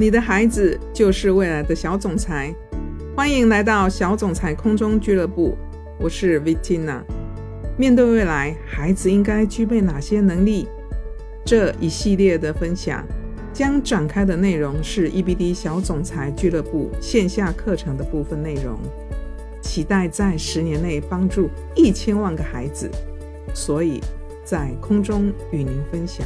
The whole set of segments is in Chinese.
你的孩子就是未来的小总裁，欢迎来到小总裁空中俱乐部。我是 Vitina。面对未来，孩子应该具备哪些能力？这一系列的分享将展开的内容是 EBD 小总裁俱乐部线下课程的部分内容，期待在十年内帮助一千万个孩子，所以在空中与您分享。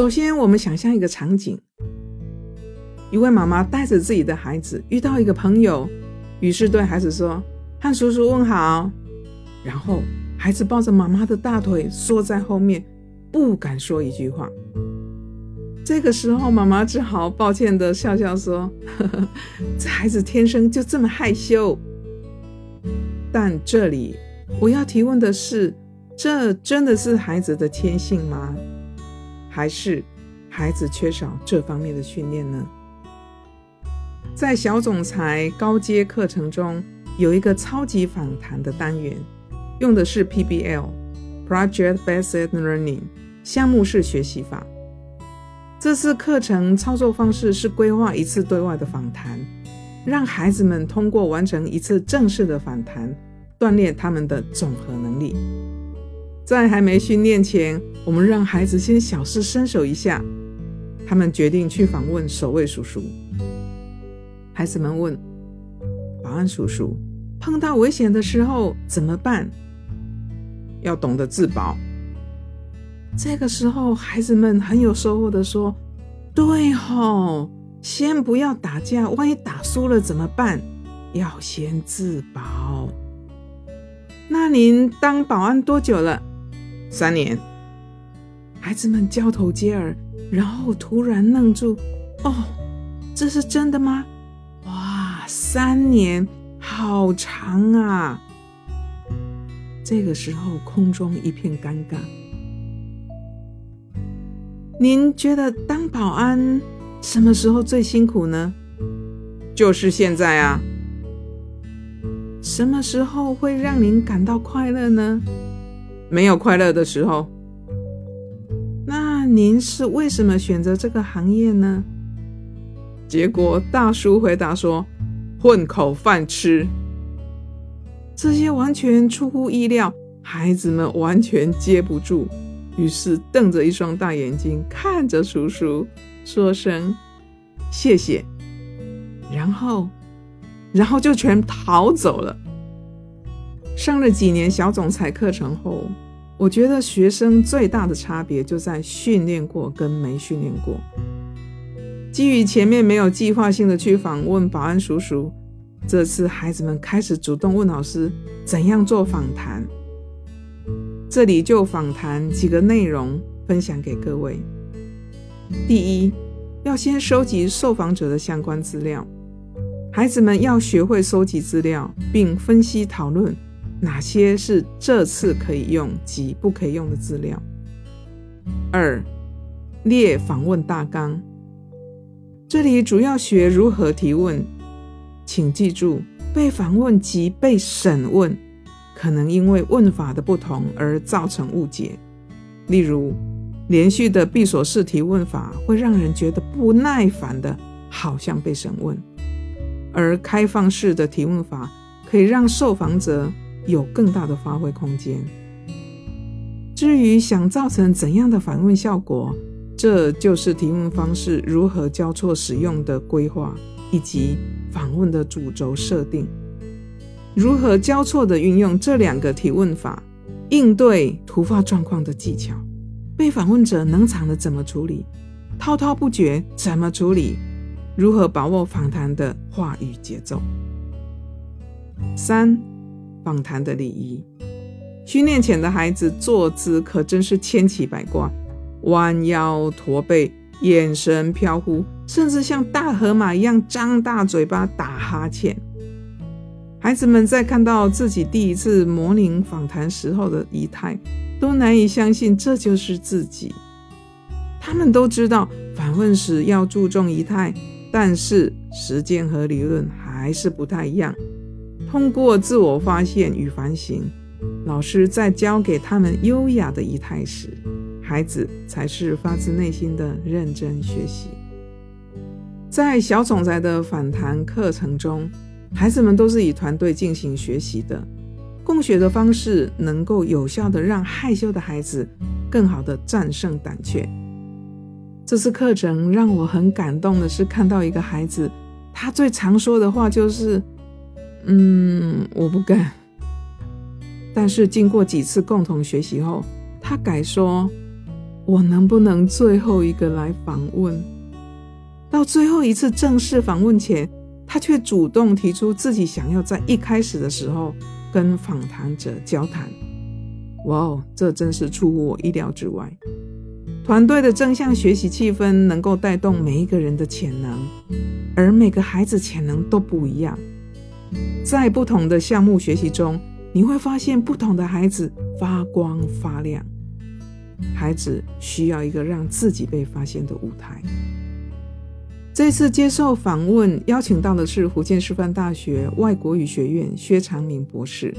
首先，我们想象一个场景：一位妈妈带着自己的孩子遇到一个朋友，于是对孩子说：“和叔叔问好。”然后孩子抱着妈妈的大腿缩在后面，不敢说一句话。这个时候，妈妈只好抱歉的笑笑说：“呵呵，这孩子天生就这么害羞。”但这里我要提问的是：这真的是孩子的天性吗？还是孩子缺少这方面的训练呢？在小总裁高阶课程中，有一个超级访谈的单元，用的是 PBL（Project Based Learning） 项目式学习法。这次课程操作方式是规划一次对外的访谈，让孩子们通过完成一次正式的访谈，锻炼他们的总和能力。在还没训练前，我们让孩子先小试身手一下。他们决定去访问守卫叔叔。孩子们问保安叔叔：“碰到危险的时候怎么办？”要懂得自保。这个时候，孩子们很有收获的说：“对吼，先不要打架，万一打输了怎么办？要先自保。”那您当保安多久了？三年，孩子们交头接耳，然后突然愣住。哦，这是真的吗？哇，三年，好长啊！这个时候，空中一片尴尬。您觉得当保安什么时候最辛苦呢？就是现在啊。什么时候会让您感到快乐呢？没有快乐的时候，那您是为什么选择这个行业呢？结果大叔回答说：“混口饭吃。”这些完全出乎意料，孩子们完全接不住，于是瞪着一双大眼睛看着叔叔，说声谢谢，然后，然后就全逃走了。上了几年小总裁课程后，我觉得学生最大的差别就在训练过跟没训练过。基于前面没有计划性的去访问保安叔叔，这次孩子们开始主动问老师怎样做访谈。这里就访谈几个内容分享给各位。第一，要先收集受访者的相关资料，孩子们要学会收集资料并分析讨论。哪些是这次可以用及不可以用的资料？二、列访问大纲。这里主要学如何提问，请记住，被访问及被审问可能因为问法的不同而造成误解。例如，连续的闭锁式提问法会让人觉得不耐烦的，好像被审问；而开放式的提问法可以让受访者。有更大的发挥空间。至于想造成怎样的反问效果，这就是提问方式如何交错使用的规划，以及访问的主轴设定。如何交错的运用这两个提问法，应对突发状况的技巧。被访问者能场的怎么处理？滔滔不绝怎么处理？如何把握访谈的话语节奏？三。访谈的礼仪，训练前的孩子坐姿可真是千奇百怪，弯腰驼背，眼神飘忽，甚至像大河马一样张大嘴巴打哈欠。孩子们在看到自己第一次模拟访谈时候的仪态，都难以相信这就是自己。他们都知道访问时要注重仪态，但是实践和理论还是不太一样。通过自我发现与反省，老师在教给他们优雅的仪态时，孩子才是发自内心的认真学习。在小总裁的反弹课程中，孩子们都是以团队进行学习的。共学的方式能够有效的让害羞的孩子更好的战胜胆怯。这次课程让我很感动的是，看到一个孩子，他最常说的话就是：“嗯，我不敢。”但是经过几次共同学习后，他改说：“我能不能最后一个来访问？”到最后一次正式访问前，他却主动提出自己想要在一开始的时候。跟访谈者交谈，哇哦，这真是出乎我意料之外。团队的正向学习气氛能够带动每一个人的潜能，而每个孩子潜能都不一样。在不同的项目学习中，你会发现不同的孩子发光发亮。孩子需要一个让自己被发现的舞台。这次接受访问，邀请到的是福建师范大学外国语学院薛长明博士。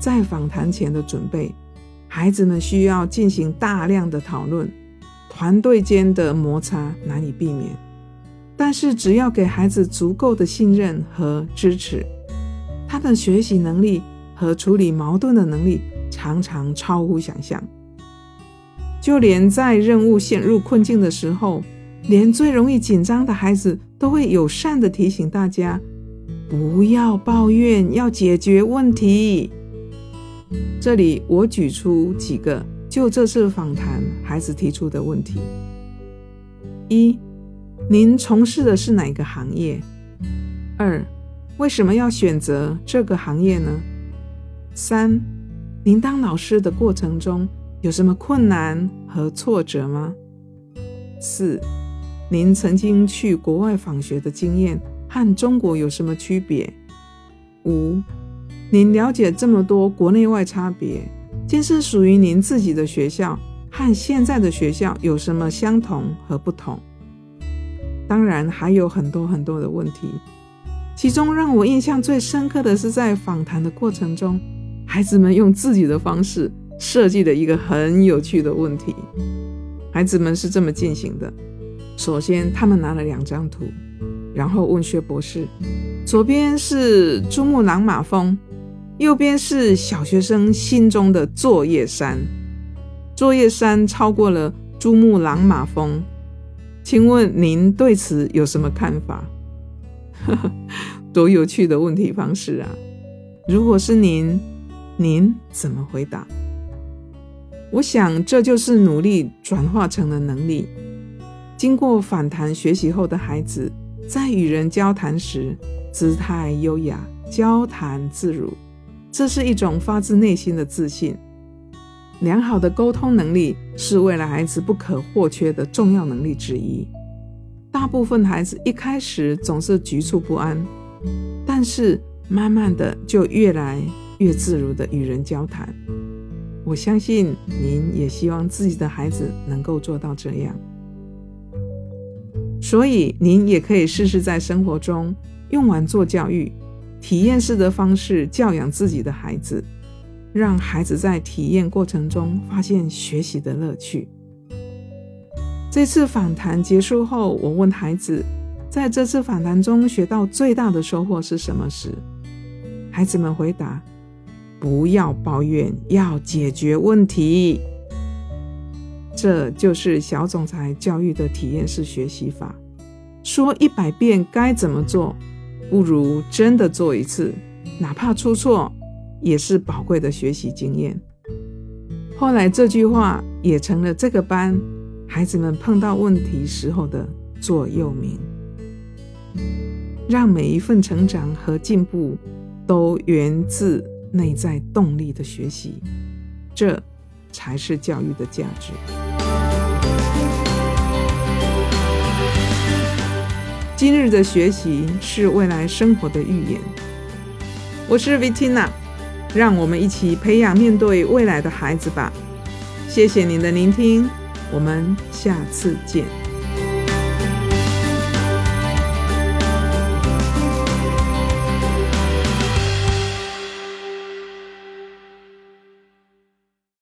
在访谈前的准备，孩子们需要进行大量的讨论，团队间的摩擦难以避免。但是，只要给孩子足够的信任和支持，他的学习能力和处理矛盾的能力常常超乎想象。就连在任务陷入困境的时候，连最容易紧张的孩子都会友善的提醒大家，不要抱怨，要解决问题。这里我举出几个就这次访谈孩子提出的问题：一，您从事的是哪个行业？二，为什么要选择这个行业呢？三，您当老师的过程中有什么困难和挫折吗？四。您曾经去国外访学的经验和中国有什么区别？五，您了解这么多国内外差别，建设属于您自己的学校和现在的学校有什么相同和不同？当然还有很多很多的问题，其中让我印象最深刻的是在访谈的过程中，孩子们用自己的方式设计了一个很有趣的问题。孩子们是这么进行的。首先，他们拿了两张图，然后问薛博士：“左边是珠穆朗玛峰，右边是小学生心中的作业山。作业山超过了珠穆朗玛峰，请问您对此有什么看法？” 多有趣的问题方式啊！如果是您，您怎么回答？我想，这就是努力转化成了能力。经过反弹学习后的孩子，在与人交谈时，姿态优雅，交谈自如，这是一种发自内心的自信。良好的沟通能力是未来孩子不可或缺的重要能力之一。大部分孩子一开始总是局促不安，但是慢慢的就越来越自如的与人交谈。我相信您也希望自己的孩子能够做到这样。所以，您也可以试试在生活中用玩做教育、体验式的方式教养自己的孩子，让孩子在体验过程中发现学习的乐趣。这次访谈结束后，我问孩子，在这次访谈中学到最大的收获是什么时，孩子们回答：“不要抱怨，要解决问题。”这就是小总裁教育的体验式学习法。说一百遍该怎么做，不如真的做一次，哪怕出错，也是宝贵的学习经验。后来这句话也成了这个班孩子们碰到问题时候的座右铭。让每一份成长和进步都源自内在动力的学习，这才是教育的价值。今日的学习是未来生活的预言。我是 Vitina，让我们一起培养面对未来的孩子吧。谢谢您的聆听，我们下次见。